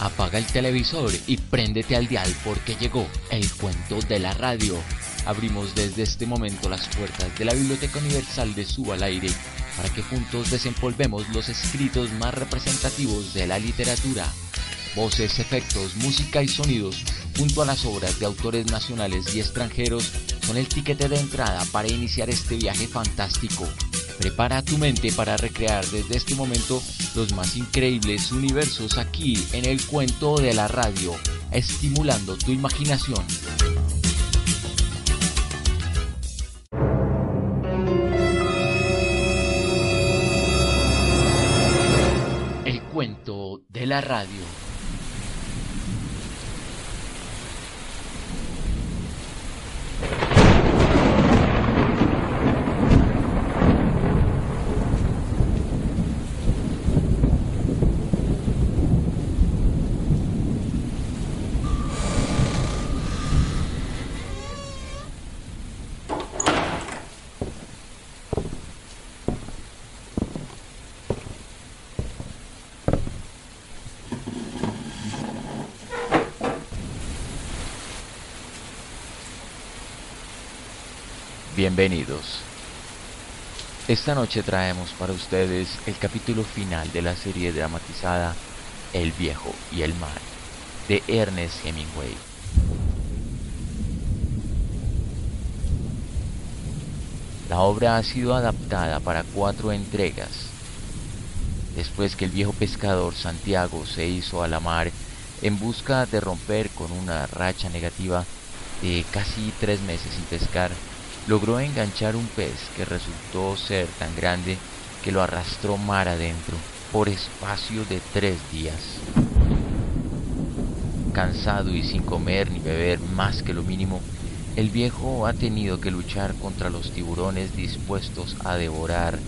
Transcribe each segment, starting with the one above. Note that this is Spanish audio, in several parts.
Apaga el televisor y préndete al dial porque llegó el cuento de la radio. Abrimos desde este momento las puertas de la Biblioteca Universal de Suba al Aire para que juntos desempolvemos los escritos más representativos de la literatura. Voces, efectos, música y sonidos, junto a las obras de autores nacionales y extranjeros, son el tiquete de entrada para iniciar este viaje fantástico. Prepara tu mente para recrear desde este momento los más increíbles universos aquí en el cuento de la radio, estimulando tu imaginación. El cuento de la radio. Bienvenidos. Esta noche traemos para ustedes el capítulo final de la serie dramatizada El viejo y el mar de Ernest Hemingway. La obra ha sido adaptada para cuatro entregas. Después que el viejo pescador Santiago se hizo a la mar en busca de romper con una racha negativa de casi tres meses sin pescar, logró enganchar un pez que resultó ser tan grande que lo arrastró mar adentro por espacio de tres días. Cansado y sin comer ni beber más que lo mínimo, el viejo ha tenido que luchar contra los tiburones dispuestos a devorar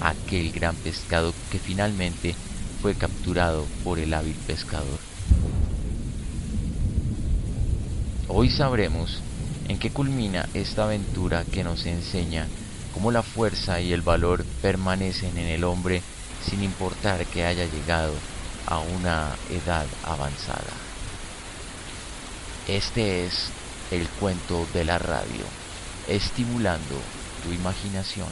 aquel gran pescado que finalmente fue capturado por el hábil pescador. Hoy sabremos en qué culmina esta aventura que nos enseña cómo la fuerza y el valor permanecen en el hombre sin importar que haya llegado a una edad avanzada. Este es el cuento de la radio, estimulando tu imaginación.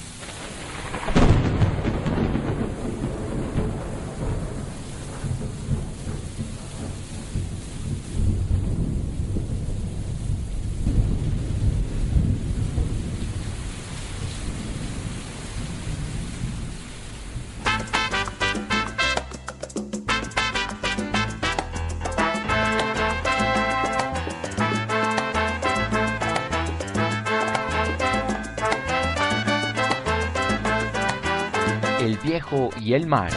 El mar.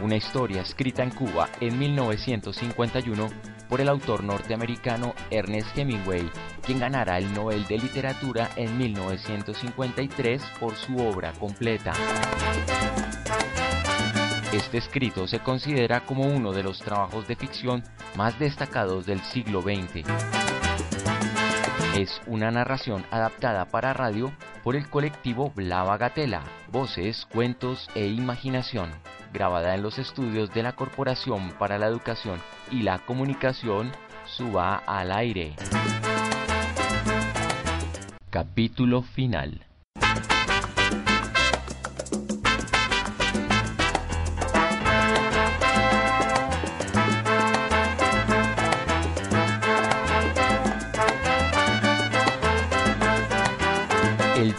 Una historia escrita en Cuba en 1951 por el autor norteamericano Ernest Hemingway, quien ganara el Nobel de Literatura en 1953 por su obra completa. Este escrito se considera como uno de los trabajos de ficción más destacados del siglo XX. Es una narración adaptada para radio por el colectivo La Bagatela, voces, cuentos e imaginación, grabada en los estudios de la Corporación para la Educación y la Comunicación, suba al aire. Capítulo final.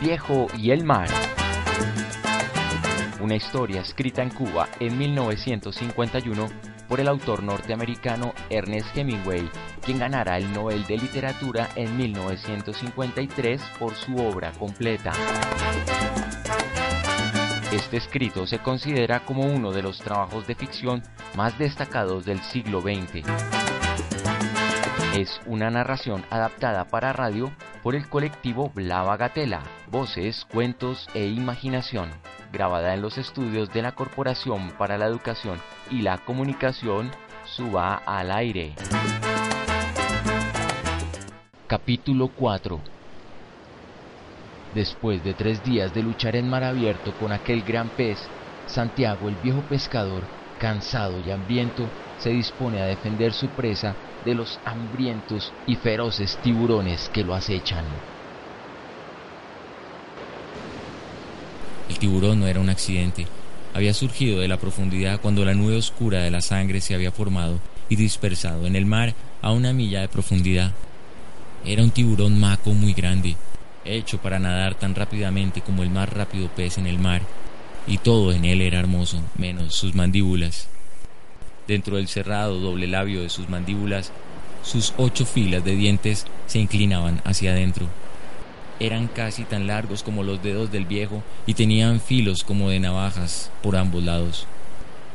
Viejo y el mar. Una historia escrita en Cuba en 1951 por el autor norteamericano Ernest Hemingway, quien ganara el Nobel de Literatura en 1953 por su obra completa. Este escrito se considera como uno de los trabajos de ficción más destacados del siglo XX. Es una narración adaptada para radio por el colectivo La Bagatela, voces, cuentos e imaginación, grabada en los estudios de la Corporación para la Educación y la Comunicación, suba al aire. Capítulo 4 Después de tres días de luchar en mar abierto con aquel gran pez, Santiago el viejo pescador cansado y hambriento, se dispone a defender su presa de los hambrientos y feroces tiburones que lo acechan. El tiburón no era un accidente, había surgido de la profundidad cuando la nube oscura de la sangre se había formado y dispersado en el mar a una milla de profundidad. Era un tiburón maco muy grande, hecho para nadar tan rápidamente como el más rápido pez en el mar, y todo en él era hermoso, menos sus mandíbulas. Dentro del cerrado doble labio de sus mandíbulas, sus ocho filas de dientes se inclinaban hacia adentro. Eran casi tan largos como los dedos del viejo y tenían filos como de navajas por ambos lados.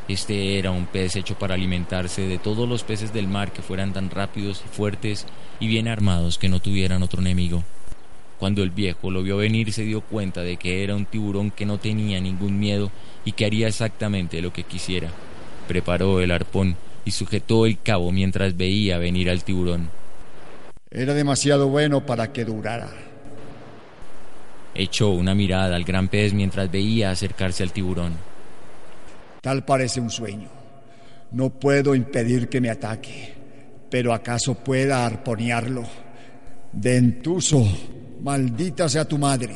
Este era un pez hecho para alimentarse de todos los peces del mar que fueran tan rápidos y fuertes y bien armados que no tuvieran otro enemigo. Cuando el viejo lo vio venir se dio cuenta de que era un tiburón que no tenía ningún miedo y que haría exactamente lo que quisiera. Preparó el arpón y sujetó el cabo mientras veía venir al tiburón. Era demasiado bueno para que durara. Echó una mirada al gran pez mientras veía acercarse al tiburón. Tal parece un sueño. No puedo impedir que me ataque, pero acaso pueda arponearlo. Dentuso, maldita sea tu madre.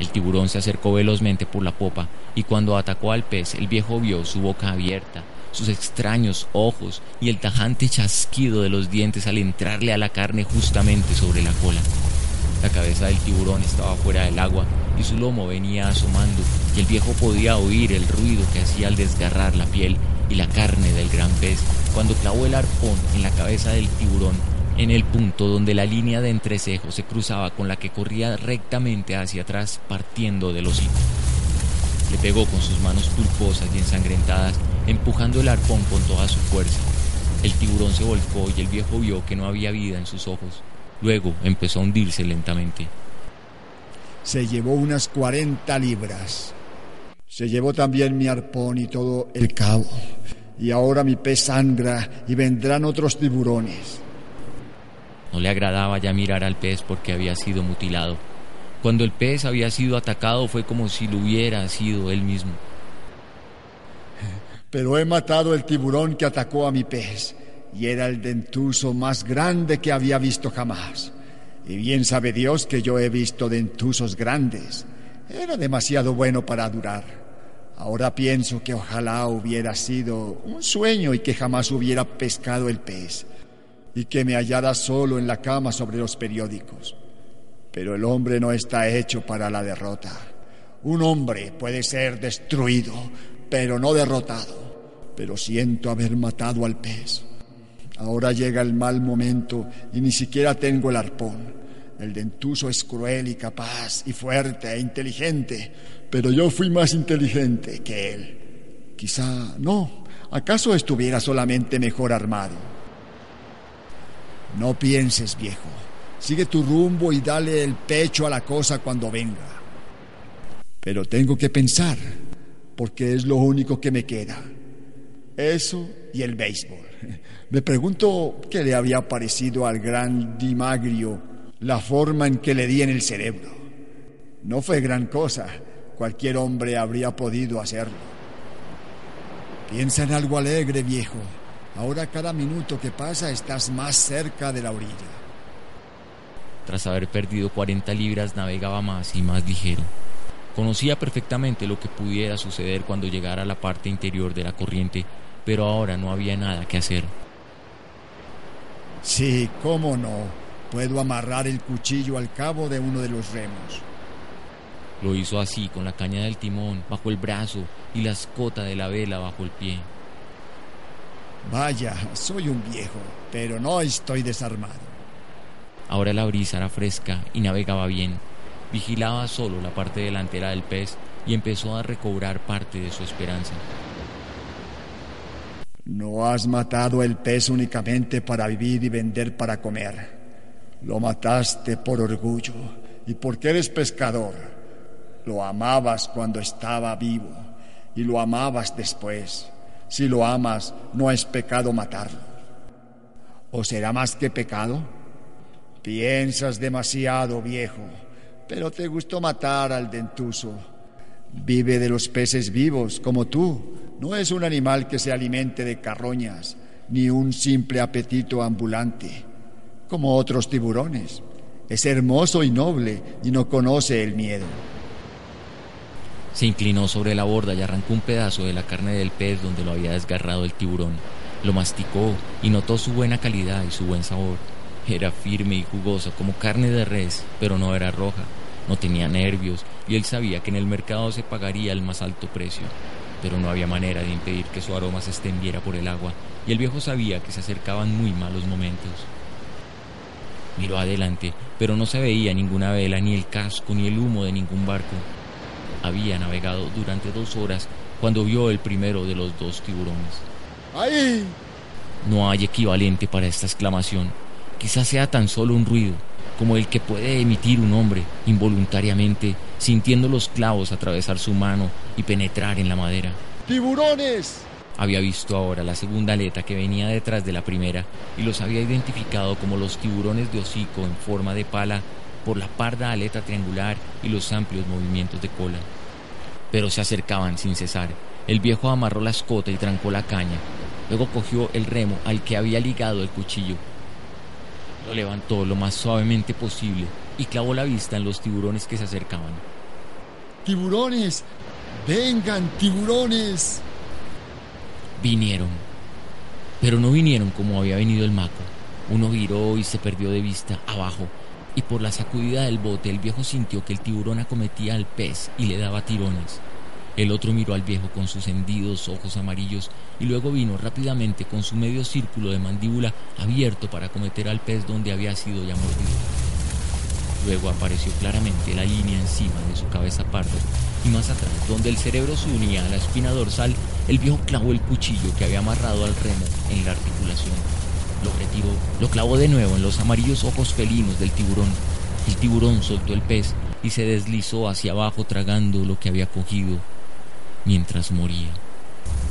El tiburón se acercó velozmente por la popa y cuando atacó al pez el viejo vio su boca abierta, sus extraños ojos y el tajante chasquido de los dientes al entrarle a la carne justamente sobre la cola. La cabeza del tiburón estaba fuera del agua y su lomo venía asomando y el viejo podía oír el ruido que hacía al desgarrar la piel y la carne del gran pez cuando clavó el arpón en la cabeza del tiburón en el punto donde la línea de entrecejo se cruzaba con la que corría rectamente hacia atrás partiendo del hocico. Le pegó con sus manos pulposas y ensangrentadas, empujando el arpón con toda su fuerza. El tiburón se volcó y el viejo vio que no había vida en sus ojos. Luego empezó a hundirse lentamente. Se llevó unas 40 libras. Se llevó también mi arpón y todo el cabo. Y ahora mi pez sangra y vendrán otros tiburones. No le agradaba ya mirar al pez porque había sido mutilado. Cuando el pez había sido atacado fue como si lo hubiera sido él mismo. Pero he matado el tiburón que atacó a mi pez y era el dentuso más grande que había visto jamás. Y bien sabe Dios que yo he visto dentusos grandes. Era demasiado bueno para durar. Ahora pienso que ojalá hubiera sido un sueño y que jamás hubiera pescado el pez y que me hallara solo en la cama sobre los periódicos. Pero el hombre no está hecho para la derrota. Un hombre puede ser destruido, pero no derrotado. Pero siento haber matado al pez. Ahora llega el mal momento y ni siquiera tengo el arpón. El dentuso es cruel y capaz y fuerte e inteligente, pero yo fui más inteligente que él. Quizá no. ¿Acaso estuviera solamente mejor armado? No pienses, viejo. Sigue tu rumbo y dale el pecho a la cosa cuando venga. Pero tengo que pensar, porque es lo único que me queda. Eso y el béisbol. Me pregunto qué le había parecido al gran Dimagrio la forma en que le di en el cerebro. No fue gran cosa. Cualquier hombre habría podido hacerlo. Piensa en algo alegre, viejo. Ahora cada minuto que pasa estás más cerca de la orilla. Tras haber perdido 40 libras navegaba más y más ligero. Conocía perfectamente lo que pudiera suceder cuando llegara a la parte interior de la corriente pero ahora no había nada que hacer. Sí, cómo no. Puedo amarrar el cuchillo al cabo de uno de los remos. Lo hizo así, con la caña del timón bajo el brazo y la escota de la vela bajo el pie. Vaya, soy un viejo, pero no estoy desarmado. Ahora la brisa era fresca y navegaba bien. Vigilaba solo la parte delantera del pez y empezó a recobrar parte de su esperanza. No has matado el pez únicamente para vivir y vender para comer. Lo mataste por orgullo y porque eres pescador. Lo amabas cuando estaba vivo y lo amabas después. Si lo amas, no es pecado matarlo. ¿O será más que pecado? Piensas demasiado, viejo, pero te gustó matar al dentuso. Vive de los peces vivos, como tú, no es un animal que se alimente de carroñas, ni un simple apetito ambulante, como otros tiburones. Es hermoso y noble y no conoce el miedo. Se inclinó sobre la borda y arrancó un pedazo de la carne del pez donde lo había desgarrado el tiburón. Lo masticó y notó su buena calidad y su buen sabor. Era firme y jugoso como carne de res, pero no era roja. No tenía nervios y él sabía que en el mercado se pagaría el más alto precio. Pero no había manera de impedir que su aroma se extendiera por el agua y el viejo sabía que se acercaban muy malos momentos. Miró adelante, pero no se veía ninguna vela, ni el casco, ni el humo de ningún barco. Había navegado durante dos horas cuando vio el primero de los dos tiburones. ¡Ahí! No hay equivalente para esta exclamación. Quizás sea tan solo un ruido, como el que puede emitir un hombre involuntariamente, sintiendo los clavos atravesar su mano y penetrar en la madera. ¡Tiburones! Había visto ahora la segunda aleta que venía detrás de la primera y los había identificado como los tiburones de hocico en forma de pala por la parda aleta triangular y los amplios movimientos de cola. Pero se acercaban sin cesar. El viejo amarró la escota y trancó la caña. Luego cogió el remo al que había ligado el cuchillo. Lo levantó lo más suavemente posible y clavó la vista en los tiburones que se acercaban. ¡Tiburones! ¡Vengan, tiburones! Vinieron. Pero no vinieron como había venido el maco. Uno viró y se perdió de vista abajo, y por la sacudida del bote el viejo sintió que el tiburón acometía al pez y le daba tirones. El otro miró al viejo con sus hendidos ojos amarillos y luego vino rápidamente con su medio círculo de mandíbula abierto para acometer al pez donde había sido ya mordido. Luego apareció claramente la línea encima de su cabeza parda y más atrás, donde el cerebro se unía a la espina dorsal, el viejo clavó el cuchillo que había amarrado al remo en la articulación. Lo retiró, lo clavó de nuevo en los amarillos ojos felinos del tiburón. El tiburón soltó el pez y se deslizó hacia abajo tragando lo que había cogido mientras moría.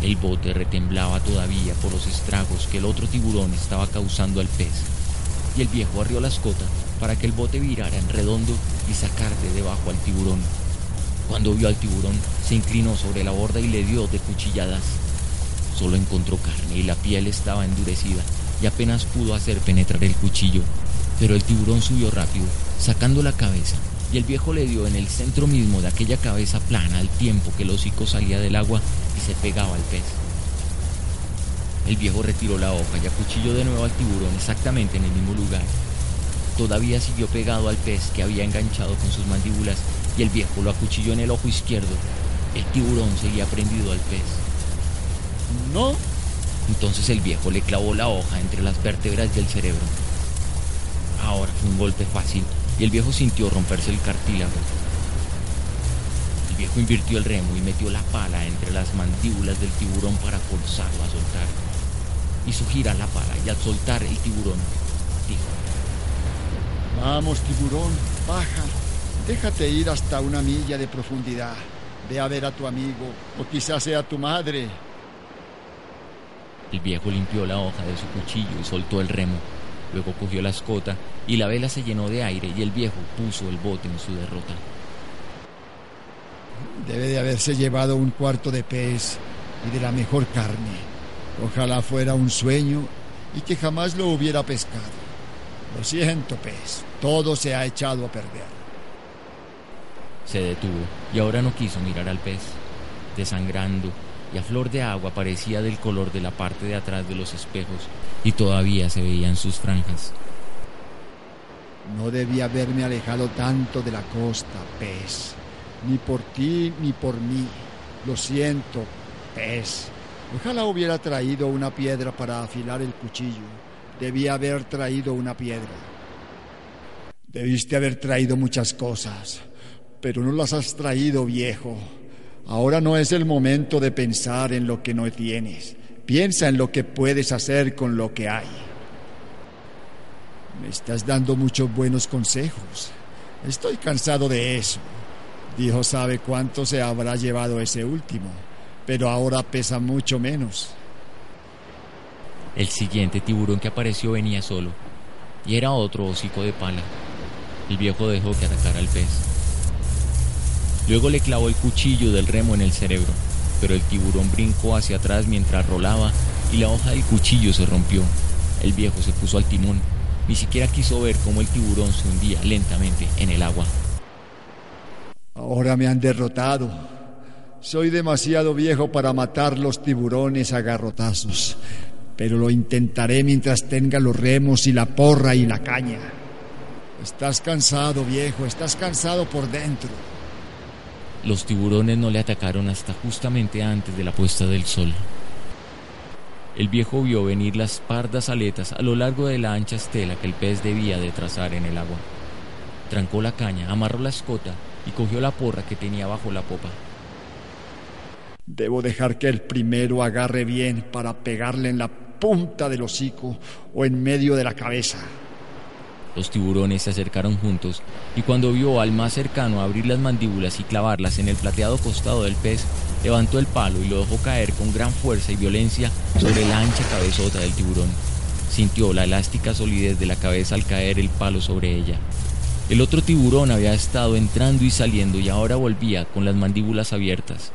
El bote retemblaba todavía por los estragos que el otro tiburón estaba causando al pez, y el viejo arrió la escota para que el bote virara en redondo y sacar de debajo al tiburón. Cuando vio al tiburón, se inclinó sobre la borda y le dio de cuchilladas. Solo encontró carne y la piel estaba endurecida y apenas pudo hacer penetrar el cuchillo. Pero el tiburón subió rápido, sacando la cabeza y el viejo le dio en el centro mismo de aquella cabeza plana al tiempo que el hocico salía del agua y se pegaba al pez. El viejo retiró la hoja y acuchilló de nuevo al tiburón exactamente en el mismo lugar. Todavía siguió pegado al pez que había enganchado con sus mandíbulas y el viejo lo acuchilló en el ojo izquierdo. El tiburón seguía prendido al pez. ¿No? Entonces el viejo le clavó la hoja entre las vértebras del cerebro. Ahora fue un golpe fácil y el viejo sintió romperse el cartílago. El viejo invirtió el remo y metió la pala entre las mandíbulas del tiburón para forzarlo a soltar. Hizo girar la pala y al soltar el tiburón dijo, Vamos, tiburón, baja. Déjate ir hasta una milla de profundidad. Ve a ver a tu amigo, o quizás sea tu madre. El viejo limpió la hoja de su cuchillo y soltó el remo. Luego cogió la escota y la vela se llenó de aire y el viejo puso el bote en su derrota. Debe de haberse llevado un cuarto de pez y de la mejor carne. Ojalá fuera un sueño y que jamás lo hubiera pescado. Lo siento, pez. Todo se ha echado a perder. Se detuvo y ahora no quiso mirar al pez. Desangrando y a flor de agua parecía del color de la parte de atrás de los espejos y todavía se veían sus franjas. No debía haberme alejado tanto de la costa, pez. Ni por ti ni por mí. Lo siento, pez. Ojalá hubiera traído una piedra para afilar el cuchillo. Debía haber traído una piedra. Debiste haber traído muchas cosas, pero no las has traído, viejo. Ahora no es el momento de pensar en lo que no tienes. Piensa en lo que puedes hacer con lo que hay. Me estás dando muchos buenos consejos. Estoy cansado de eso. Dios sabe cuánto se habrá llevado ese último, pero ahora pesa mucho menos. El siguiente tiburón que apareció venía solo, y era otro hocico de pala. El viejo dejó que atacara al pez. Luego le clavó el cuchillo del remo en el cerebro. pero el tiburón brincó hacia atrás mientras rolaba y la hoja del cuchillo se rompió. El viejo se puso al timón. Ni siquiera quiso ver cómo el tiburón se hundía lentamente en el agua. Ahora me han derrotado. Soy demasiado viejo para matar los tiburones a garrotazos, pero lo intentaré mientras tenga los remos y la porra y la caña. Estás cansado, viejo, estás cansado por dentro. Los tiburones no le atacaron hasta justamente antes de la puesta del sol. El viejo vio venir las pardas aletas a lo largo de la ancha estela que el pez debía de trazar en el agua. Trancó la caña, amarró la escota y cogió la porra que tenía bajo la popa. Debo dejar que el primero agarre bien para pegarle en la punta del hocico o en medio de la cabeza. Los tiburones se acercaron juntos y cuando vio al más cercano abrir las mandíbulas y clavarlas en el plateado costado del pez, levantó el palo y lo dejó caer con gran fuerza y violencia sobre la ancha cabezota del tiburón. Sintió la elástica solidez de la cabeza al caer el palo sobre ella. El otro tiburón había estado entrando y saliendo y ahora volvía con las mandíbulas abiertas.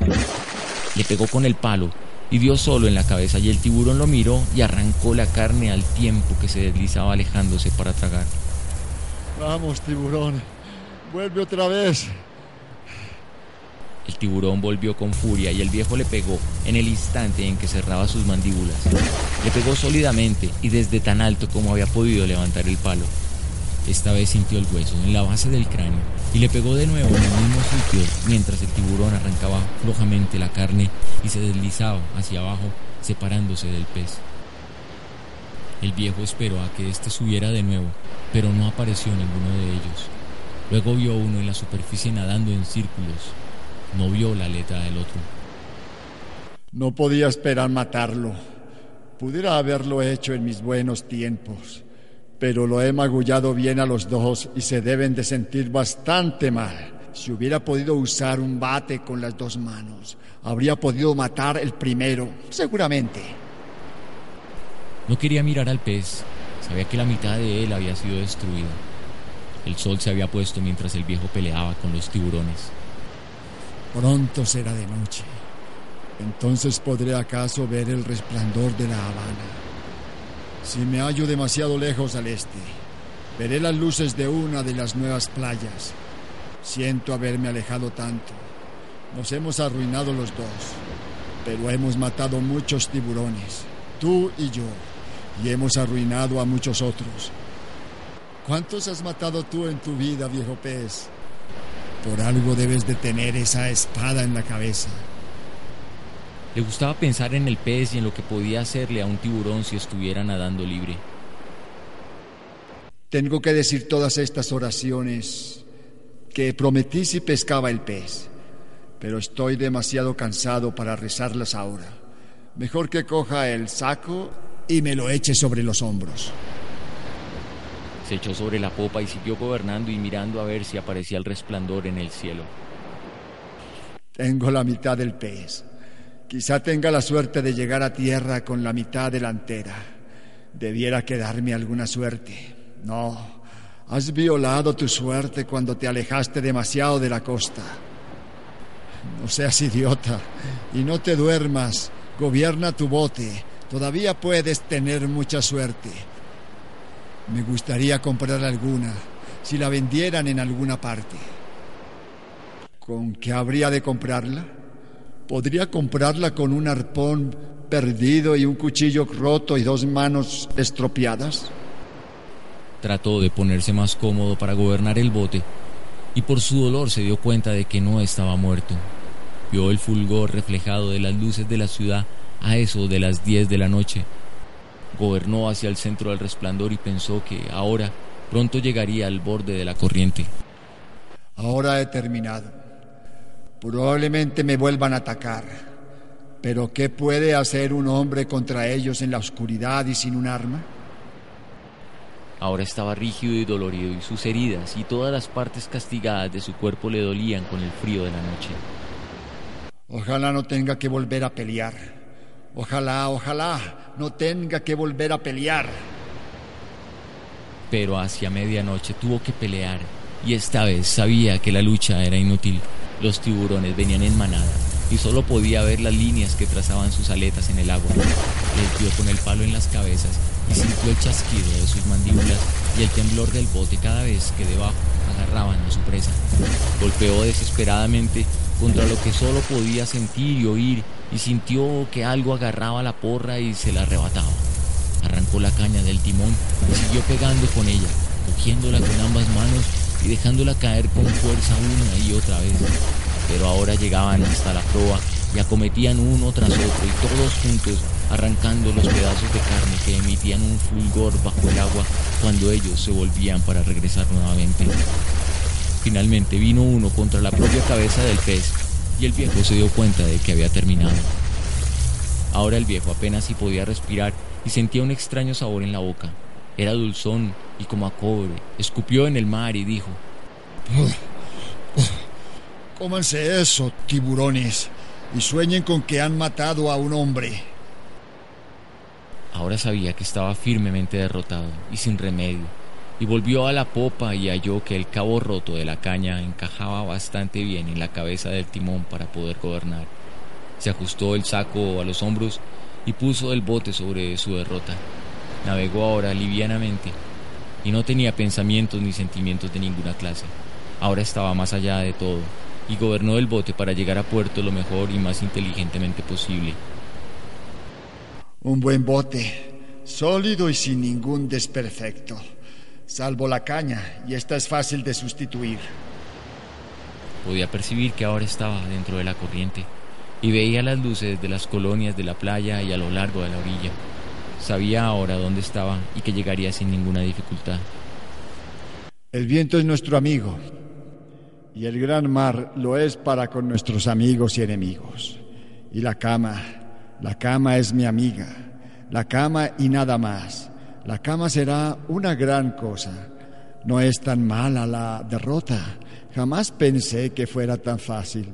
Le pegó con el palo y dio solo en la cabeza y el tiburón lo miró y arrancó la carne al tiempo que se deslizaba alejándose para tragar. Vamos, tiburón, vuelve otra vez. El tiburón volvió con furia y el viejo le pegó en el instante en que cerraba sus mandíbulas. Le pegó sólidamente y desde tan alto como había podido levantar el palo. Esta vez sintió el hueso en la base del cráneo y le pegó de nuevo en el mismo sitio mientras el tiburón arrancaba flojamente la carne y se deslizaba hacia abajo separándose del pez. El viejo esperó a que éste subiera de nuevo, pero no apareció ninguno de ellos. Luego vio uno en la superficie nadando en círculos. No vio la aleta del otro. No podía esperar matarlo. Pudiera haberlo hecho en mis buenos tiempos, pero lo he magullado bien a los dos y se deben de sentir bastante mal. Si hubiera podido usar un bate con las dos manos, habría podido matar el primero, seguramente. No quería mirar al pez. Sabía que la mitad de él había sido destruida. El sol se había puesto mientras el viejo peleaba con los tiburones. Pronto será de noche. Entonces podré acaso ver el resplandor de la Habana. Si me hallo demasiado lejos al este, veré las luces de una de las nuevas playas. Siento haberme alejado tanto. Nos hemos arruinado los dos, pero hemos matado muchos tiburones, tú y yo y hemos arruinado a muchos otros. ¿Cuántos has matado tú en tu vida, viejo pez? Por algo debes de tener esa espada en la cabeza. Le gustaba pensar en el pez y en lo que podía hacerle a un tiburón si estuviera nadando libre. Tengo que decir todas estas oraciones que prometí si pescaba el pez, pero estoy demasiado cansado para rezarlas ahora. Mejor que coja el saco y me lo eche sobre los hombros. Se echó sobre la popa y siguió gobernando y mirando a ver si aparecía el resplandor en el cielo. Tengo la mitad del pez. Quizá tenga la suerte de llegar a tierra con la mitad delantera. Debiera quedarme alguna suerte. No, has violado tu suerte cuando te alejaste demasiado de la costa. No seas idiota y no te duermas. Gobierna tu bote. Todavía puedes tener mucha suerte. Me gustaría comprar alguna, si la vendieran en alguna parte. ¿Con qué habría de comprarla? ¿Podría comprarla con un arpón perdido y un cuchillo roto y dos manos estropeadas? Trató de ponerse más cómodo para gobernar el bote y por su dolor se dio cuenta de que no estaba muerto. Vio el fulgor reflejado de las luces de la ciudad a eso de las 10 de la noche. Gobernó hacia el centro del resplandor y pensó que ahora pronto llegaría al borde de la corriente. Ahora he terminado. Probablemente me vuelvan a atacar. Pero ¿qué puede hacer un hombre contra ellos en la oscuridad y sin un arma? Ahora estaba rígido y dolorido y sus heridas y todas las partes castigadas de su cuerpo le dolían con el frío de la noche. Ojalá no tenga que volver a pelear. Ojalá, ojalá no tenga que volver a pelear. Pero hacia medianoche tuvo que pelear y esta vez sabía que la lucha era inútil. Los tiburones venían en manada y solo podía ver las líneas que trazaban sus aletas en el agua. Le dio con el palo en las cabezas y sintió el chasquido de sus mandíbulas y el temblor del bote cada vez que debajo agarraban a su presa. Golpeó desesperadamente contra lo que solo podía sentir y oír y sintió que algo agarraba la porra y se la arrebataba. Arrancó la caña del timón y siguió pegando con ella, cogiéndola con ambas manos y dejándola caer con fuerza una y otra vez. Pero ahora llegaban hasta la proa y acometían uno tras otro y todos juntos arrancando los pedazos de carne que emitían un fulgor bajo el agua cuando ellos se volvían para regresar nuevamente. Finalmente vino uno contra la propia cabeza del pez y el viejo se dio cuenta de que había terminado. Ahora el viejo apenas si podía respirar y sentía un extraño sabor en la boca. Era dulzón y como a cobre. Escupió en el mar y dijo: Cómanse eso, tiburones, y sueñen con que han matado a un hombre. Ahora sabía que estaba firmemente derrotado y sin remedio, y volvió a la popa y halló que el cabo roto de la caña encajaba bastante bien en la cabeza del timón para poder gobernar. Se ajustó el saco a los hombros y puso el bote sobre su derrota. Navegó ahora livianamente y no tenía pensamientos ni sentimientos de ninguna clase. Ahora estaba más allá de todo y gobernó el bote para llegar a puerto lo mejor y más inteligentemente posible. Un buen bote, sólido y sin ningún desperfecto, salvo la caña, y esta es fácil de sustituir. Podía percibir que ahora estaba dentro de la corriente y veía las luces de las colonias de la playa y a lo largo de la orilla. Sabía ahora dónde estaba y que llegaría sin ninguna dificultad. El viento es nuestro amigo y el gran mar lo es para con nuestros amigos y enemigos. Y la cama, la cama es mi amiga, la cama y nada más. La cama será una gran cosa. No es tan mala la derrota. Jamás pensé que fuera tan fácil.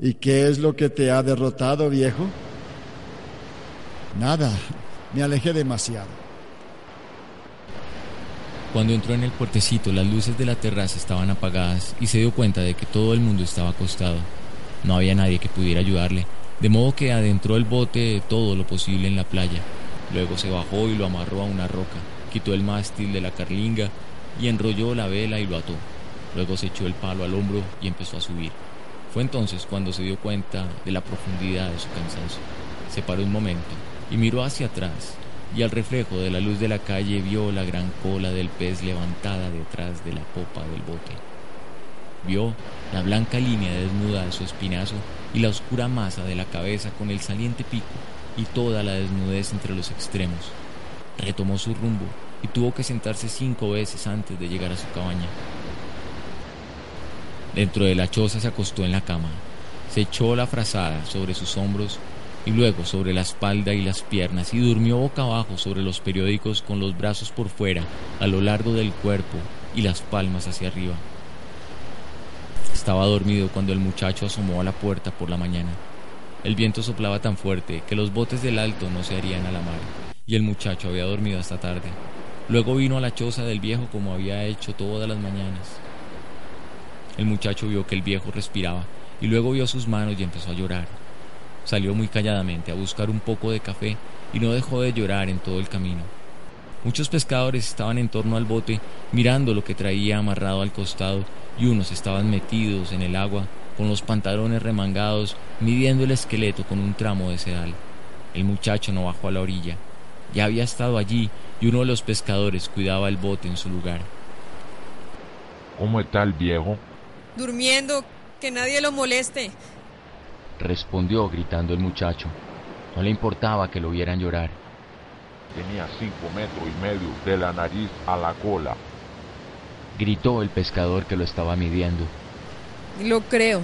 ¿Y qué es lo que te ha derrotado, viejo? Nada, me alejé demasiado. Cuando entró en el puertecito, las luces de la terraza estaban apagadas y se dio cuenta de que todo el mundo estaba acostado. No había nadie que pudiera ayudarle, de modo que adentró el bote todo lo posible en la playa. Luego se bajó y lo amarró a una roca, quitó el mástil de la carlinga y enrolló la vela y lo ató. Luego se echó el palo al hombro y empezó a subir. Fue entonces cuando se dio cuenta de la profundidad de su cansancio. Se paró un momento y miró hacia atrás y al reflejo de la luz de la calle vio la gran cola del pez levantada detrás de la popa del bote. Vio la blanca línea desnuda de su espinazo y la oscura masa de la cabeza con el saliente pico y toda la desnudez entre los extremos. Retomó su rumbo y tuvo que sentarse cinco veces antes de llegar a su cabaña. Dentro de la choza se acostó en la cama, se echó la frazada sobre sus hombros y luego sobre la espalda y las piernas y durmió boca abajo sobre los periódicos con los brazos por fuera, a lo largo del cuerpo y las palmas hacia arriba. Estaba dormido cuando el muchacho asomó a la puerta por la mañana. El viento soplaba tan fuerte que los botes del alto no se harían a la mar, y el muchacho había dormido hasta tarde. Luego vino a la choza del viejo como había hecho todas las mañanas. El muchacho vio que el viejo respiraba y luego vio sus manos y empezó a llorar. Salió muy calladamente a buscar un poco de café y no dejó de llorar en todo el camino. Muchos pescadores estaban en torno al bote mirando lo que traía amarrado al costado y unos estaban metidos en el agua con los pantalones remangados midiendo el esqueleto con un tramo de sedal. El muchacho no bajó a la orilla. Ya había estado allí y uno de los pescadores cuidaba el bote en su lugar. ¿Cómo está el viejo? Durmiendo, que nadie lo moleste. Respondió gritando el muchacho. No le importaba que lo vieran llorar. Tenía cinco metros y medio de la nariz a la cola. Gritó el pescador que lo estaba midiendo. Lo creo.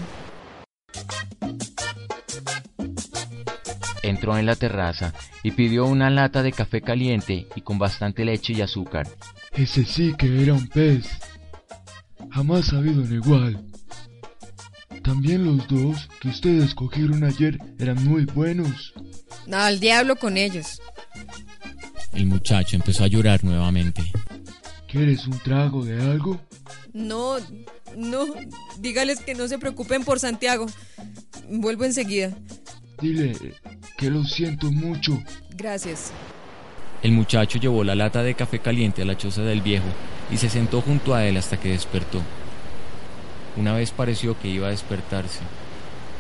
Entró en la terraza y pidió una lata de café caliente y con bastante leche y azúcar. Ese sí que era un pez. Jamás ha habido un igual. También los dos que ustedes cogieron ayer eran muy buenos. Al diablo con ellos. El muchacho empezó a llorar nuevamente. ¿Quieres un trago de algo? No, no. Dígales que no se preocupen por Santiago. Vuelvo enseguida. Dile que lo siento mucho. Gracias. El muchacho llevó la lata de café caliente a la choza del viejo y se sentó junto a él hasta que despertó. Una vez pareció que iba a despertarse,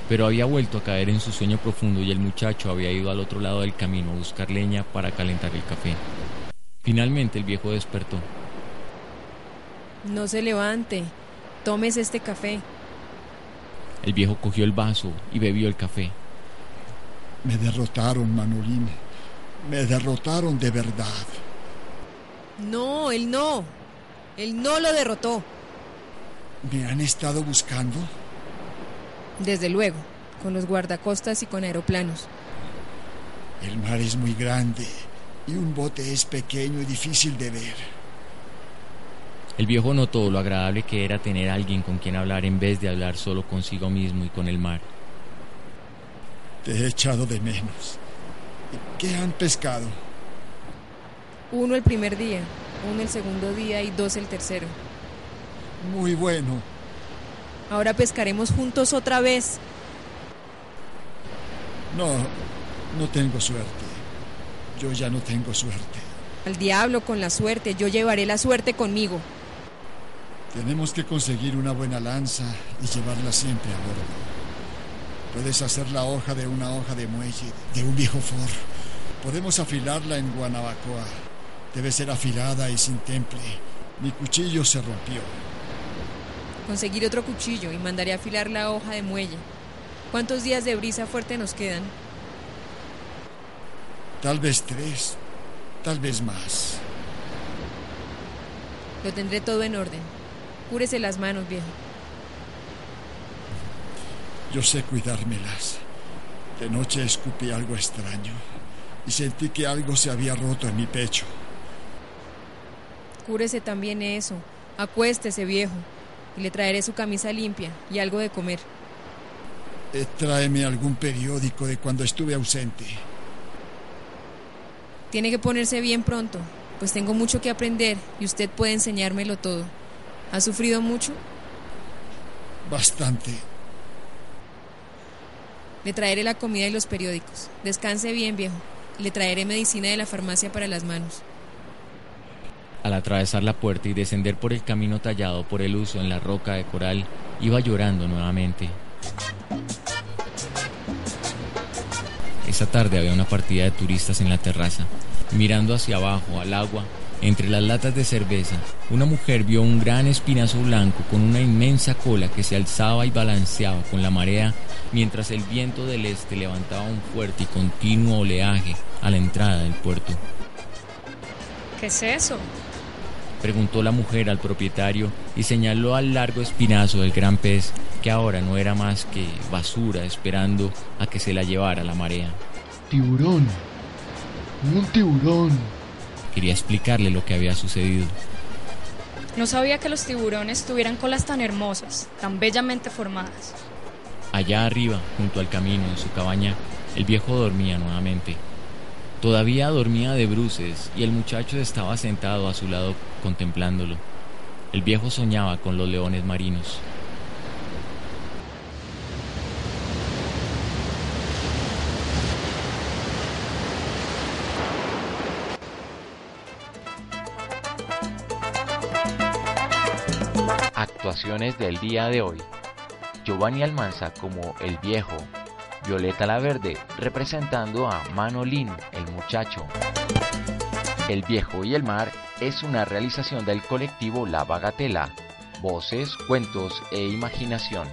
pero había vuelto a caer en su sueño profundo y el muchacho había ido al otro lado del camino a buscar leña para calentar el café. Finalmente el viejo despertó. No se levante. Tomes este café. El viejo cogió el vaso y bebió el café. Me derrotaron, Manolín. Me derrotaron de verdad. No, él no. Él no lo derrotó. ¿Me han estado buscando? Desde luego, con los guardacostas y con aeroplanos. El mar es muy grande y un bote es pequeño y difícil de ver. El viejo notó lo agradable que era tener a alguien con quien hablar en vez de hablar solo consigo mismo y con el mar. Te he echado de menos. ¿Qué han pescado? Uno el primer día, uno el segundo día y dos el tercero. Muy bueno. Ahora pescaremos juntos otra vez. No, no tengo suerte. Yo ya no tengo suerte. Al diablo con la suerte, yo llevaré la suerte conmigo. Tenemos que conseguir una buena lanza y llevarla siempre a bordo. Puedes hacer la hoja de una hoja de muelle, de un viejo for. Podemos afilarla en Guanabacoa. Debe ser afilada y sin temple. Mi cuchillo se rompió. Conseguiré otro cuchillo y mandaré a afilar la hoja de muelle. ¿Cuántos días de brisa fuerte nos quedan? Tal vez tres, tal vez más. Lo tendré todo en orden. Cúrese las manos, viejo. Yo sé cuidármelas. De noche escupí algo extraño y sentí que algo se había roto en mi pecho. Cúrese también eso. Acuéstese, viejo. Y le traeré su camisa limpia y algo de comer. Eh, tráeme algún periódico de cuando estuve ausente. Tiene que ponerse bien pronto, pues tengo mucho que aprender y usted puede enseñármelo todo. ¿Ha sufrido mucho? Bastante. Le traeré la comida y los periódicos. Descanse bien, viejo. Le traeré medicina de la farmacia para las manos. Al atravesar la puerta y descender por el camino tallado por el uso en la roca de coral, iba llorando nuevamente. Esa tarde había una partida de turistas en la terraza. Mirando hacia abajo, al agua, entre las latas de cerveza, una mujer vio un gran espinazo blanco con una inmensa cola que se alzaba y balanceaba con la marea mientras el viento del este levantaba un fuerte y continuo oleaje a la entrada del puerto. ¿Qué es eso? Preguntó la mujer al propietario y señaló al largo espinazo del gran pez que ahora no era más que basura esperando a que se la llevara la marea. Tiburón. Un tiburón. Quería explicarle lo que había sucedido. No sabía que los tiburones tuvieran colas tan hermosas, tan bellamente formadas. Allá arriba, junto al camino, en su cabaña, el viejo dormía nuevamente. Todavía dormía de bruces y el muchacho estaba sentado a su lado contemplándolo. El viejo soñaba con los leones marinos. Actuaciones del día de hoy. Giovanni Almanza como el viejo. Violeta la Verde representando a Manolín, el muchacho. El viejo y el mar es una realización del colectivo La Bagatela. Voces, cuentos e imaginación.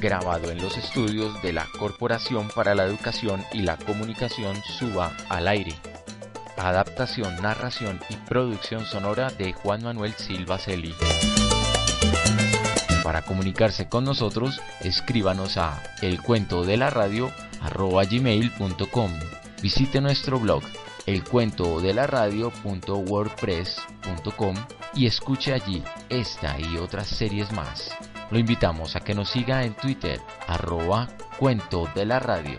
Grabado en los estudios de la Corporación para la Educación y la Comunicación Suba al aire. Adaptación, narración y producción sonora de Juan Manuel Silva Celi. Para comunicarse con nosotros, escríbanos a elcuentodela.radio@gmail.com. Visite nuestro blog elcuentodela.wordpress.com y escuche allí esta y otras series más. Lo invitamos a que nos siga en Twitter, arroba cuento de la radio.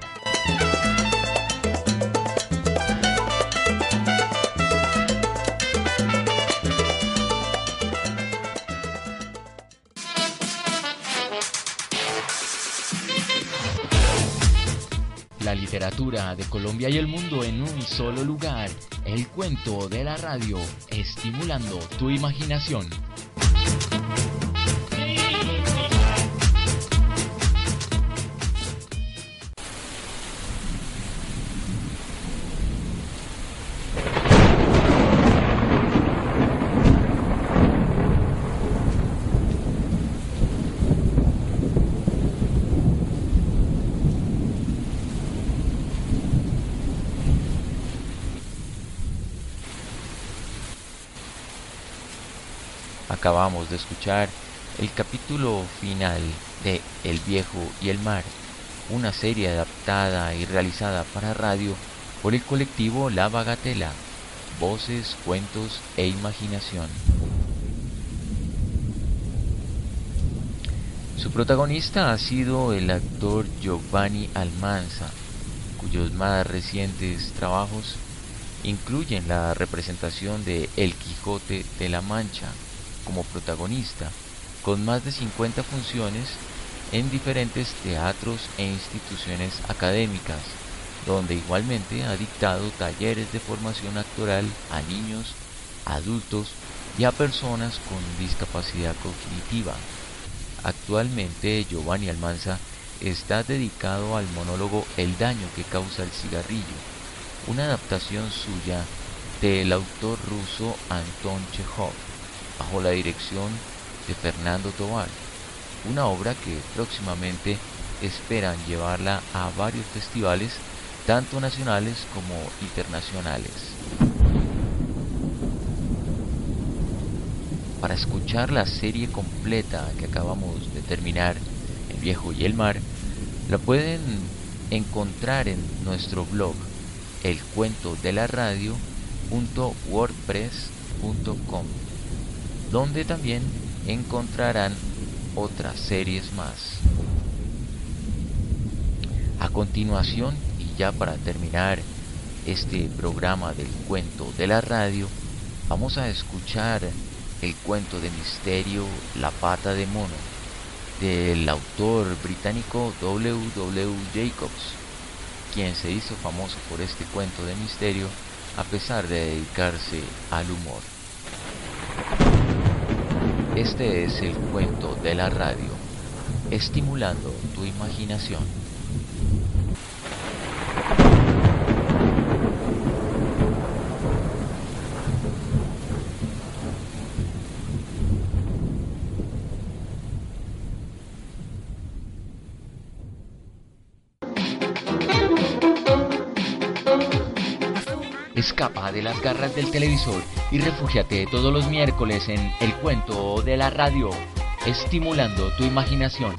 Literatura de Colombia y el mundo en un solo lugar. El cuento de la radio, estimulando tu imaginación. Acabamos de escuchar el capítulo final de El viejo y el mar, una serie adaptada y realizada para radio por el colectivo La Bagatela, voces, cuentos e imaginación. Su protagonista ha sido el actor Giovanni Almanza, cuyos más recientes trabajos incluyen la representación de El Quijote de la Mancha, como protagonista, con más de 50 funciones en diferentes teatros e instituciones académicas, donde igualmente ha dictado talleres de formación actoral a niños, adultos y a personas con discapacidad cognitiva. Actualmente Giovanni Almanza está dedicado al monólogo El daño que causa el cigarrillo, una adaptación suya del autor ruso Anton Chekhov bajo la dirección de Fernando Tobar, una obra que próximamente esperan llevarla a varios festivales, tanto nacionales como internacionales. Para escuchar la serie completa que acabamos de terminar, El Viejo y el Mar, la pueden encontrar en nuestro blog, el cuento de la radio.wordpress.com donde también encontrarán otras series más. A continuación, y ya para terminar este programa del cuento de la radio, vamos a escuchar el cuento de misterio La pata de mono del autor británico W. W. Jacobs, quien se hizo famoso por este cuento de misterio a pesar de dedicarse al humor. Este es el cuento de la radio, estimulando tu imaginación. Garras del televisor y refúgiate todos los miércoles en El Cuento de la Radio, estimulando tu imaginación.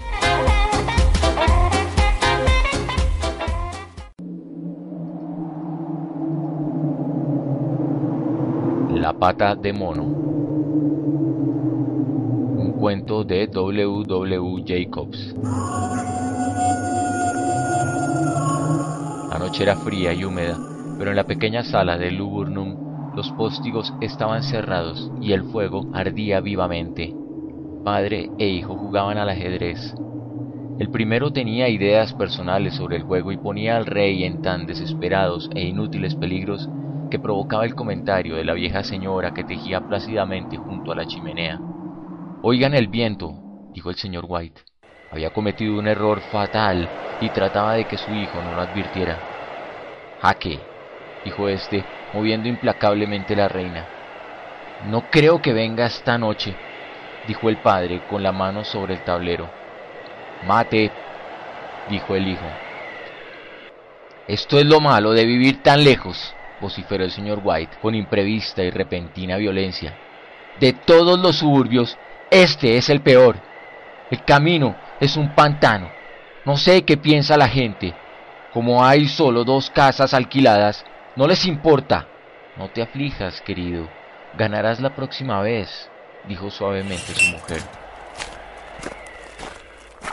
La pata de mono. Un cuento de W. W. Jacobs. La noche era fría y húmeda pero en la pequeña sala del Luburnum los póstigos estaban cerrados y el fuego ardía vivamente. Padre e hijo jugaban al ajedrez. El primero tenía ideas personales sobre el juego y ponía al rey en tan desesperados e inútiles peligros que provocaba el comentario de la vieja señora que tejía plácidamente junto a la chimenea. Oigan el viento, dijo el señor White. Había cometido un error fatal y trataba de que su hijo no lo advirtiera. Jaque, dijo éste, moviendo implacablemente la reina. No creo que venga esta noche, dijo el padre con la mano sobre el tablero. Mate, dijo el hijo. Esto es lo malo de vivir tan lejos, vociferó el señor White con imprevista y repentina violencia. De todos los suburbios, este es el peor. El camino es un pantano. No sé qué piensa la gente. Como hay solo dos casas alquiladas, no les importa. No te aflijas, querido. Ganarás la próxima vez, dijo suavemente su mujer.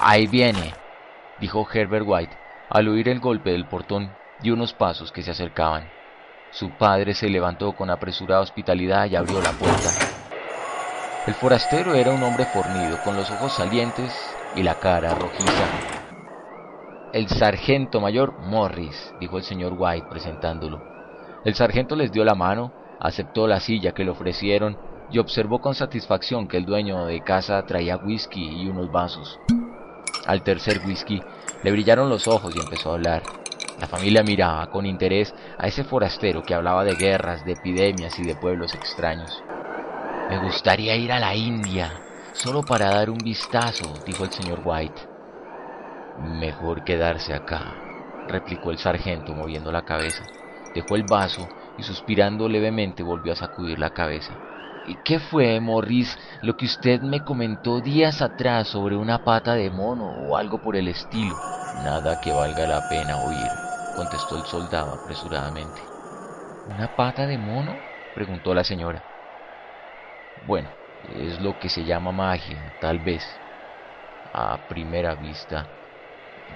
Ahí viene, dijo Herbert White, al oír el golpe del portón y unos pasos que se acercaban. Su padre se levantó con apresurada hospitalidad y abrió la puerta. El forastero era un hombre fornido, con los ojos salientes y la cara rojiza. el sargento mayor Morris, dijo el señor White presentándolo. El sargento les dio la mano, aceptó la silla que le ofrecieron y observó con satisfacción que el dueño de casa traía whisky y unos vasos. Al tercer whisky le brillaron los ojos y empezó a hablar. La familia miraba con interés a ese forastero que hablaba de guerras, de epidemias y de pueblos extraños. Me gustaría ir a la India, solo para dar un vistazo, dijo el señor White. Mejor quedarse acá, replicó el sargento moviendo la cabeza. Dejó el vaso y suspirando levemente volvió a sacudir la cabeza. ¿Y qué fue, Morris, lo que usted me comentó días atrás sobre una pata de mono o algo por el estilo? Nada que valga la pena oír, contestó el soldado apresuradamente. ¿Una pata de mono? preguntó la señora. Bueno, es lo que se llama magia, tal vez. A primera vista,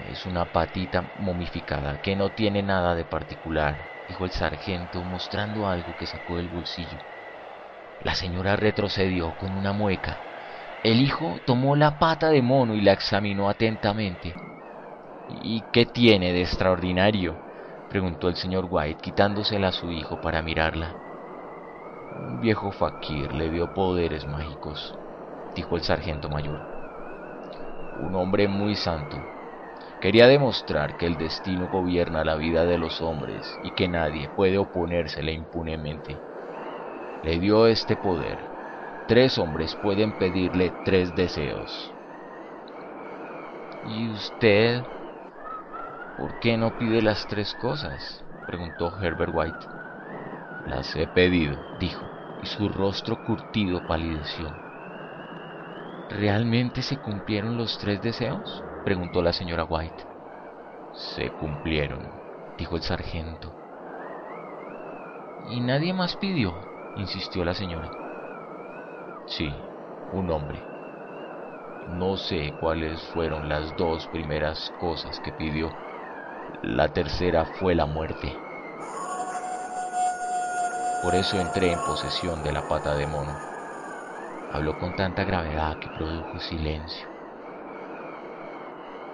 es una patita momificada que no tiene nada de particular, dijo el sargento mostrando algo que sacó del bolsillo. La señora retrocedió con una mueca. El hijo tomó la pata de mono y la examinó atentamente. ¿Y qué tiene de extraordinario? preguntó el señor White, quitándosela a su hijo para mirarla. Un viejo fakir le dio poderes mágicos, dijo el sargento mayor. Un hombre muy santo. Quería demostrar que el destino gobierna la vida de los hombres y que nadie puede oponérsele impunemente. Le dio este poder. Tres hombres pueden pedirle tres deseos. ¿Y usted por qué no pide las tres cosas? preguntó Herbert White. Las he pedido, dijo, y su rostro curtido palideció. ¿Realmente se cumplieron los tres deseos? Preguntó la señora White. Se cumplieron, dijo el sargento. ¿Y nadie más pidió? insistió la señora. Sí, un hombre. No sé cuáles fueron las dos primeras cosas que pidió. La tercera fue la muerte. Por eso entré en posesión de la pata de mono. Habló con tanta gravedad que produjo silencio.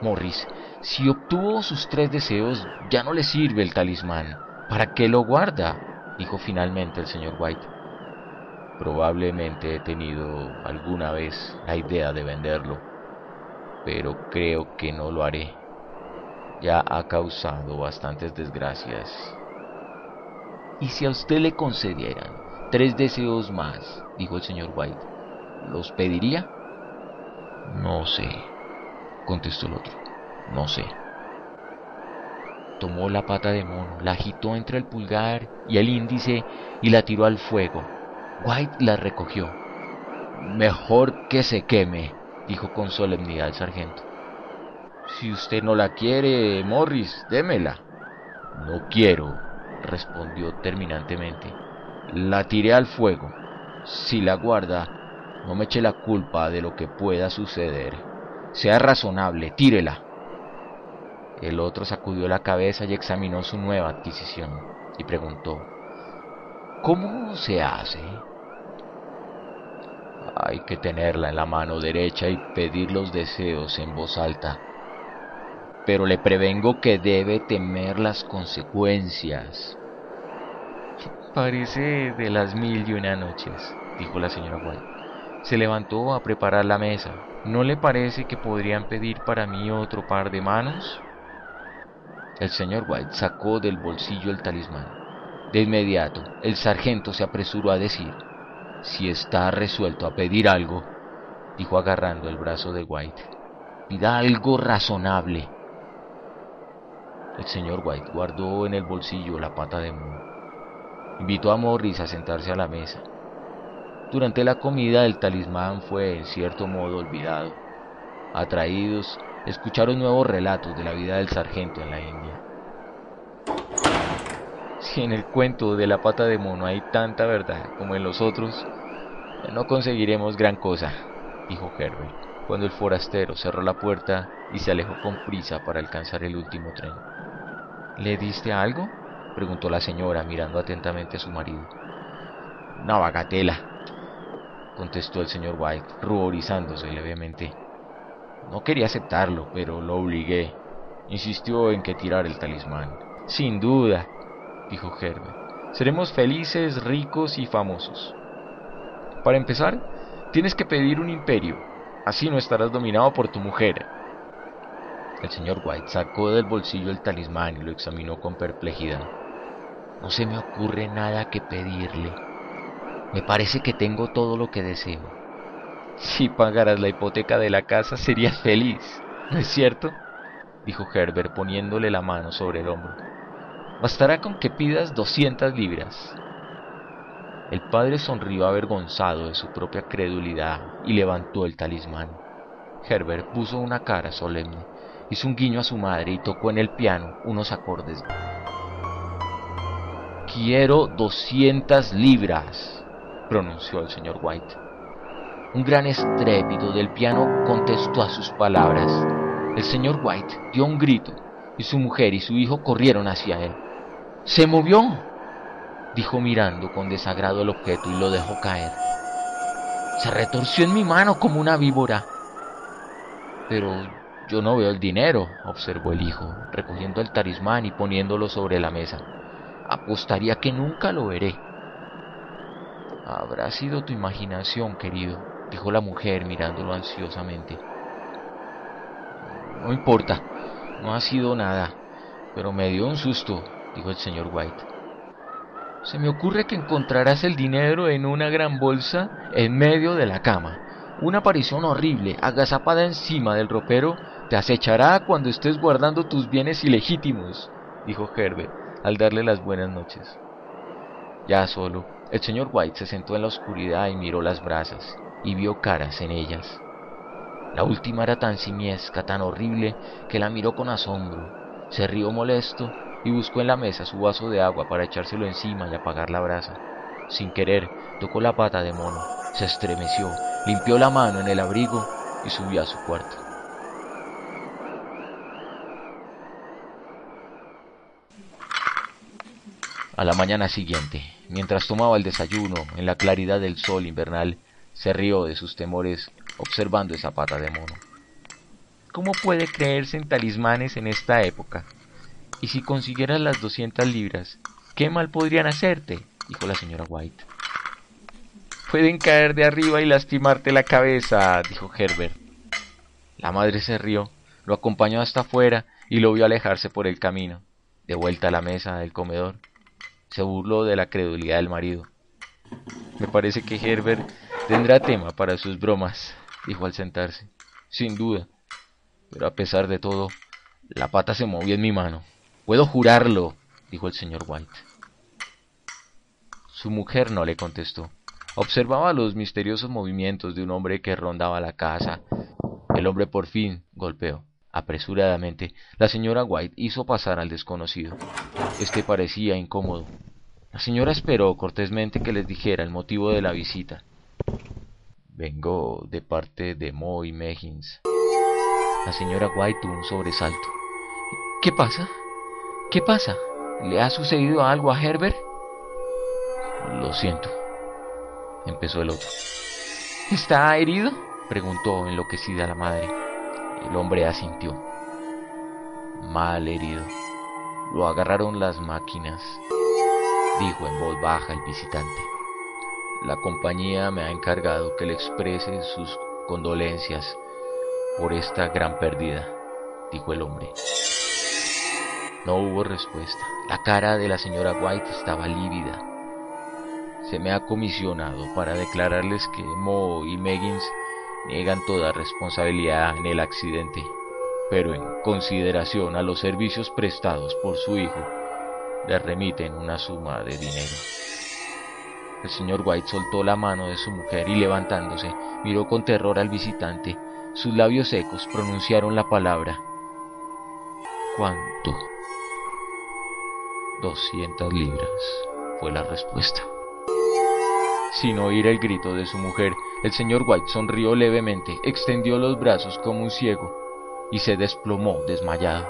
Morris, si obtuvo sus tres deseos, ya no le sirve el talismán. ¿Para qué lo guarda? dijo finalmente el señor White. Probablemente he tenido alguna vez la idea de venderlo, pero creo que no lo haré. Ya ha causado bastantes desgracias ¿Y si a usted le concedieran tres deseos más? dijo el señor White. ¿Los pediría? No sé, contestó el otro. No sé. Tomó la pata de mono, la agitó entre el pulgar y el índice y la tiró al fuego. White la recogió. Mejor que se queme, dijo con solemnidad el sargento. Si usted no la quiere, Morris, démela. No quiero, respondió terminantemente. La tiré al fuego. Si la guarda, no me eche la culpa de lo que pueda suceder. Sea razonable, tírela. El otro sacudió la cabeza y examinó su nueva adquisición y preguntó, ¿Cómo se hace? Hay que tenerla en la mano derecha y pedir los deseos en voz alta. Pero le prevengo que debe temer las consecuencias. Parece de las mil y una noches, dijo la señora White. Se levantó a preparar la mesa. ¿No le parece que podrían pedir para mí otro par de manos? El señor White sacó del bolsillo el talismán. De inmediato, el sargento se apresuró a decir, si está resuelto a pedir algo, dijo agarrando el brazo de White, pida algo razonable. El señor White guardó en el bolsillo la pata de mono Invitó a Morris a sentarse a la mesa. Durante la comida el talismán fue en cierto modo olvidado. Atraídos, escucharon nuevos relatos de la vida del sargento en la India. Si en el cuento de la pata de mono hay tanta verdad como en los otros, no conseguiremos gran cosa, dijo Herbert, cuando el forastero cerró la puerta y se alejó con prisa para alcanzar el último tren. ¿Le diste algo? preguntó la señora mirando atentamente a su marido. Una bagatela, contestó el señor White, ruborizándose levemente. No quería aceptarlo, pero lo obligué. insistió en que tirara el talismán. Sin duda, dijo Herbert. Seremos felices, ricos y famosos. Para empezar, tienes que pedir un imperio. Así no estarás dominado por tu mujer. El señor White sacó del bolsillo el talismán y lo examinó con perplejidad. No se me ocurre nada que pedirle. Me parece que tengo todo lo que deseo. Si pagaras la hipoteca de la casa serías feliz, ¿no es cierto? dijo Herbert poniéndole la mano sobre el hombro. Bastará con que pidas doscientas libras. El padre sonrió avergonzado de su propia credulidad y levantó el talismán. Herbert puso una cara solemne, hizo un guiño a su madre y tocó en el piano unos acordes. Quiero doscientas libras, pronunció el señor White. Un gran estrépito del piano contestó a sus palabras. El señor White dio un grito y su mujer y su hijo corrieron hacia él. ¡Se movió! dijo mirando con desagrado el objeto y lo dejó caer. Se retorció en mi mano como una víbora. Pero yo no veo el dinero, observó el hijo, recogiendo el talismán y poniéndolo sobre la mesa. Apostaría que nunca lo veré. Habrá sido tu imaginación, querido, dijo la mujer mirándolo ansiosamente. No importa, no ha sido nada, pero me dio un susto, dijo el señor White. Se me ocurre que encontrarás el dinero en una gran bolsa en medio de la cama. Una aparición horrible, agazapada encima del ropero, te acechará cuando estés guardando tus bienes ilegítimos, dijo Herbert al darle las buenas noches. Ya solo, el señor White se sentó en la oscuridad y miró las brasas, y vio caras en ellas. La última era tan simiesca, tan horrible, que la miró con asombro. Se rió molesto y buscó en la mesa su vaso de agua para echárselo encima y apagar la brasa. Sin querer, tocó la pata de mono, se estremeció, limpió la mano en el abrigo y subió a su cuarto. A la mañana siguiente, mientras tomaba el desayuno en la claridad del sol invernal, se rió de sus temores observando esa pata de mono. ¿Cómo puede creerse en talismanes en esta época? Y si consiguieras las doscientas libras, ¿qué mal podrían hacerte? dijo la señora White. Pueden caer de arriba y lastimarte la cabeza, dijo Herbert. La madre se rió, lo acompañó hasta afuera y lo vio alejarse por el camino. De vuelta a la mesa del comedor, se burló de la credulidad del marido. Me parece que Herbert tendrá tema para sus bromas, dijo al sentarse. Sin duda. Pero a pesar de todo, la pata se movió en mi mano. Puedo jurarlo, dijo el señor White. Su mujer no le contestó. Observaba los misteriosos movimientos de un hombre que rondaba la casa. El hombre por fin golpeó. Apresuradamente, la señora White hizo pasar al desconocido. Este parecía incómodo. La señora esperó cortésmente que les dijera el motivo de la visita. Vengo de parte de Moe Meggins. La señora White tuvo un sobresalto. ¿Qué pasa? ¿Qué pasa? ¿Le ha sucedido algo a Herbert? Lo siento, empezó el otro. ¿Está herido? preguntó enloquecida la madre. El hombre asintió. Mal herido. Lo agarraron las máquinas, dijo en voz baja el visitante. La compañía me ha encargado que le exprese sus condolencias por esta gran pérdida, dijo el hombre. No hubo respuesta. La cara de la señora White estaba lívida. Se me ha comisionado para declararles que Mo y Meggins niegan toda responsabilidad en el accidente, pero en consideración a los servicios prestados por su hijo, le remiten una suma de dinero. El señor White soltó la mano de su mujer y levantándose, miró con terror al visitante. Sus labios secos pronunciaron la palabra. ¿Cuánto? Doscientas libras, fue la respuesta. Sin oír el grito de su mujer, el señor White sonrió levemente, extendió los brazos como un ciego y se desplomó desmayado.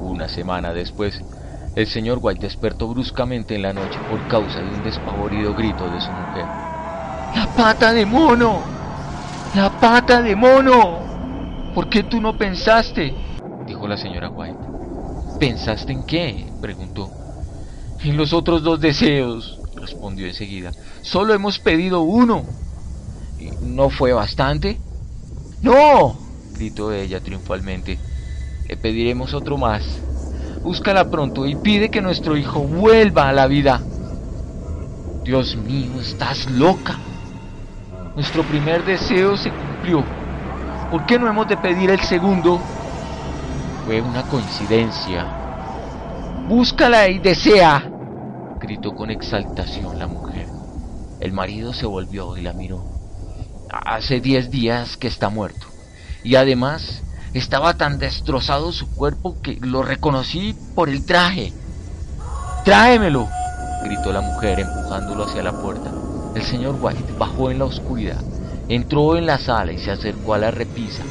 Una semana después, el señor White despertó bruscamente en la noche por causa de un despavorido grito de su mujer. La pata de mono. La pata de mono. ¿Por qué tú no pensaste? dijo la señora White. ¿Pensaste en qué? preguntó. En los otros dos deseos, respondió enseguida. Solo hemos pedido uno. ¿No fue bastante? No, gritó ella triunfalmente. Le pediremos otro más. Búscala pronto y pide que nuestro hijo vuelva a la vida. Dios mío, estás loca. Nuestro primer deseo se cumplió. ¿Por qué no hemos de pedir el segundo? Fue una coincidencia. Búscala y desea, gritó con exaltación la mujer. El marido se volvió y la miró. Hace diez días que está muerto. Y además estaba tan destrozado su cuerpo que lo reconocí por el traje. Tráemelo, gritó la mujer empujándolo hacia la puerta. El señor White bajó en la oscuridad, entró en la sala y se acercó a la repisa.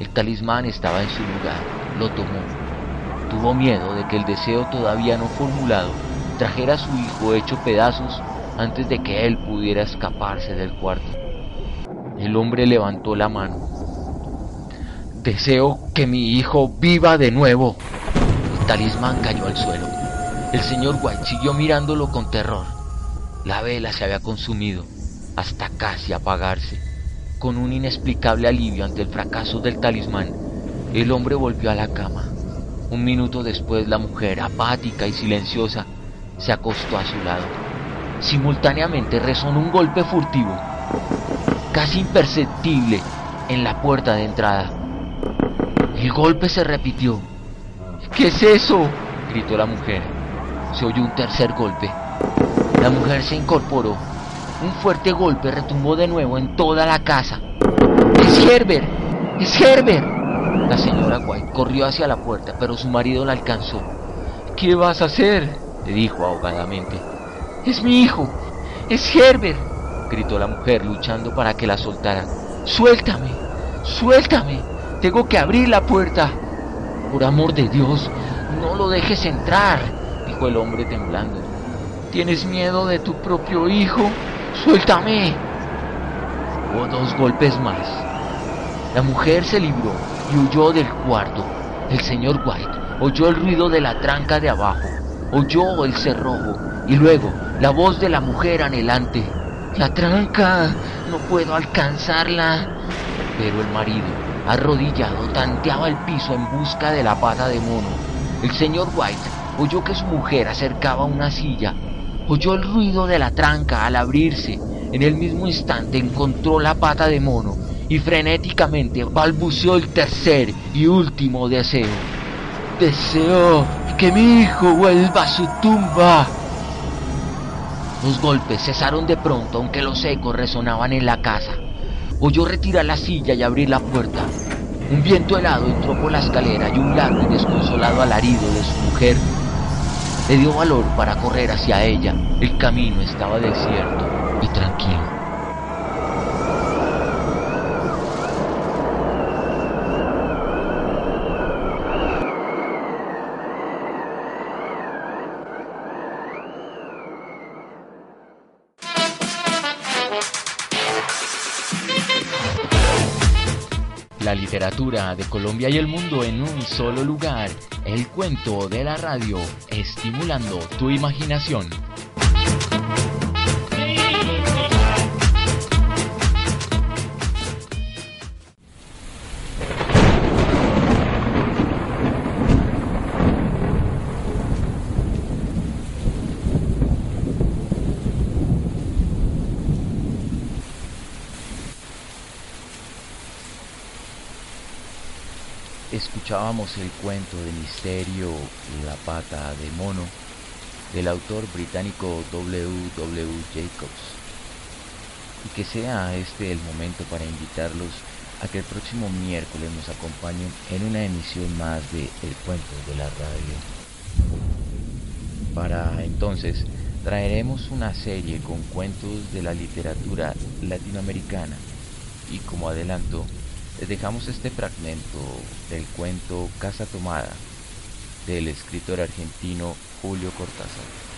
El talismán estaba en su lugar, lo tomó. Tuvo miedo de que el deseo todavía no formulado trajera a su hijo hecho pedazos antes de que él pudiera escaparse del cuarto. El hombre levantó la mano. Deseo que mi hijo viva de nuevo. El talismán cayó al suelo. El señor White siguió mirándolo con terror. La vela se había consumido hasta casi apagarse. Con un inexplicable alivio ante el fracaso del talismán, el hombre volvió a la cama. Un minuto después la mujer, apática y silenciosa, se acostó a su lado. Simultáneamente resonó un golpe furtivo, casi imperceptible, en la puerta de entrada. El golpe se repitió. ¿Qué es eso? gritó la mujer. Se oyó un tercer golpe. La mujer se incorporó. Un fuerte golpe retumbó de nuevo en toda la casa. ¡Es Herbert! ¡Es Herbert! La señora White corrió hacia la puerta, pero su marido la alcanzó. ¿Qué vas a hacer? le dijo ahogadamente. Es mi hijo. Es Herbert. gritó la mujer luchando para que la soltara. Suéltame. Suéltame. Tengo que abrir la puerta. Por amor de Dios, no lo dejes entrar, dijo el hombre temblando. ¿Tienes miedo de tu propio hijo? Suéltame. Hubo dos golpes más. La mujer se libró y huyó del cuarto. El señor White oyó el ruido de la tranca de abajo, oyó el cerrojo y luego la voz de la mujer anhelante. La tranca, no puedo alcanzarla. Pero el marido, arrodillado, tanteaba el piso en busca de la pata de mono. El señor White oyó que su mujer acercaba una silla. Oyó el ruido de la tranca al abrirse. En el mismo instante encontró la pata de mono y frenéticamente balbuceó el tercer y último deseo. Deseo que mi hijo vuelva a su tumba. Los golpes cesaron de pronto, aunque los ecos resonaban en la casa. Oyó retirar la silla y abrir la puerta. Un viento helado entró por la escalera y un largo y desconsolado alarido de su mujer le dio valor para correr hacia ella. El camino estaba desierto y tranquilo. Literatura de Colombia y el mundo en un solo lugar. El cuento de la radio, estimulando tu imaginación. Escuchábamos el cuento de misterio La pata de mono del autor británico W. W. Jacobs. Y que sea este el momento para invitarlos a que el próximo miércoles nos acompañen en una emisión más de El cuento de la radio. Para entonces traeremos una serie con cuentos de la literatura latinoamericana y como adelanto les dejamos este fragmento del cuento Casa Tomada del escritor argentino Julio Cortázar.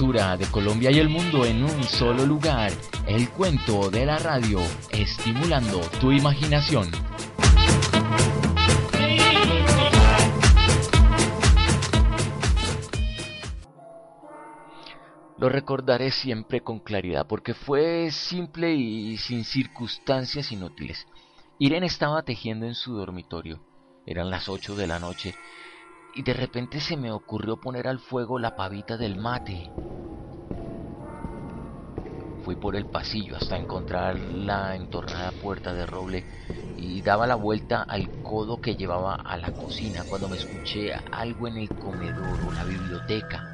De Colombia y el mundo en un solo lugar. El cuento de la radio, estimulando tu imaginación. Lo recordaré siempre con claridad porque fue simple y sin circunstancias inútiles. Irene estaba tejiendo en su dormitorio. Eran las ocho de la noche y de repente se me ocurrió poner al fuego la pavita del mate. Fui por el pasillo hasta encontrar la entornada puerta de roble y daba la vuelta al codo que llevaba a la cocina cuando me escuché algo en el comedor o la biblioteca.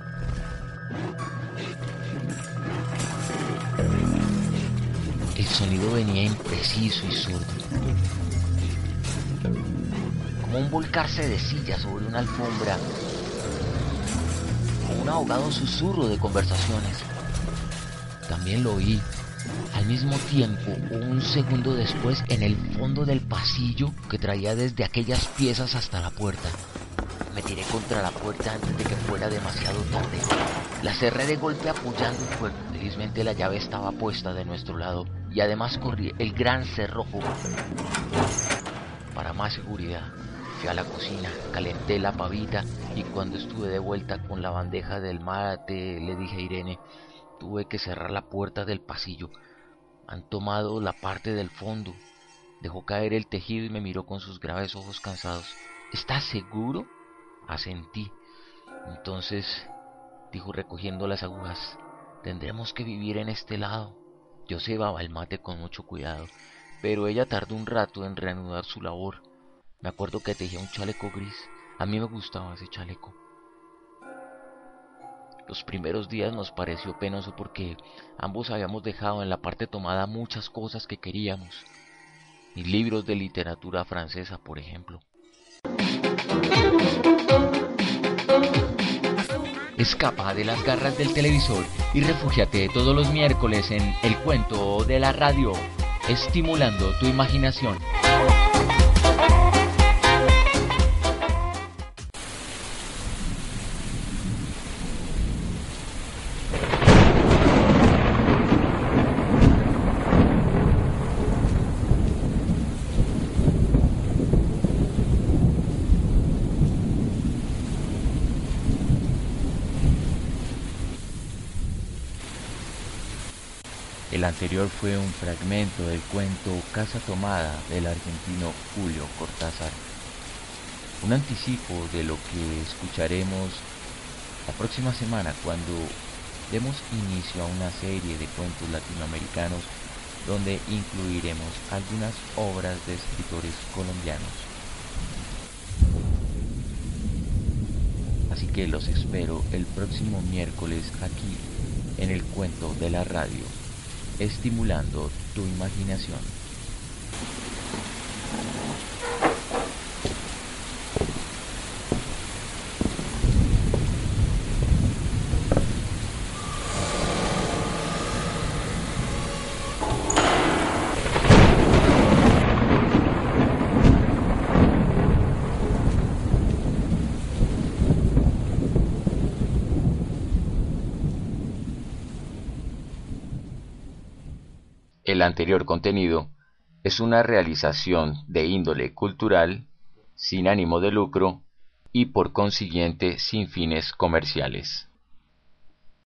El sonido venía impreciso y sordo un volcarse de silla sobre una alfombra, un ahogado susurro de conversaciones. También lo oí al mismo tiempo, un segundo después, en el fondo del pasillo que traía desde aquellas piezas hasta la puerta. Me tiré contra la puerta antes de que fuera demasiado tarde. La cerré de golpe apoyando fuerte. Felizmente la llave estaba puesta de nuestro lado y además corrí el gran cerrojo para más seguridad. Fui a la cocina, calenté la pavita y cuando estuve de vuelta con la bandeja del mate le dije a Irene, tuve que cerrar la puerta del pasillo. Han tomado la parte del fondo. Dejó caer el tejido y me miró con sus graves ojos cansados. ¿Estás seguro? Asentí. Entonces, dijo recogiendo las agujas, tendremos que vivir en este lado. Yo cebaba el mate con mucho cuidado, pero ella tardó un rato en reanudar su labor. Me acuerdo que tejía un chaleco gris. A mí me gustaba ese chaleco. Los primeros días nos pareció penoso porque ambos habíamos dejado en la parte tomada muchas cosas que queríamos. Mis libros de literatura francesa, por ejemplo. Escapa de las garras del televisor y refúgiate todos los miércoles en El Cuento de la Radio, estimulando tu imaginación. Anterior fue un fragmento del cuento Casa Tomada del argentino Julio Cortázar. Un anticipo de lo que escucharemos la próxima semana cuando demos inicio a una serie de cuentos latinoamericanos donde incluiremos algunas obras de escritores colombianos. Así que los espero el próximo miércoles aquí en el cuento de la radio estimulando tu imaginación. El anterior contenido es una realización de índole cultural, sin ánimo de lucro y por consiguiente sin fines comerciales.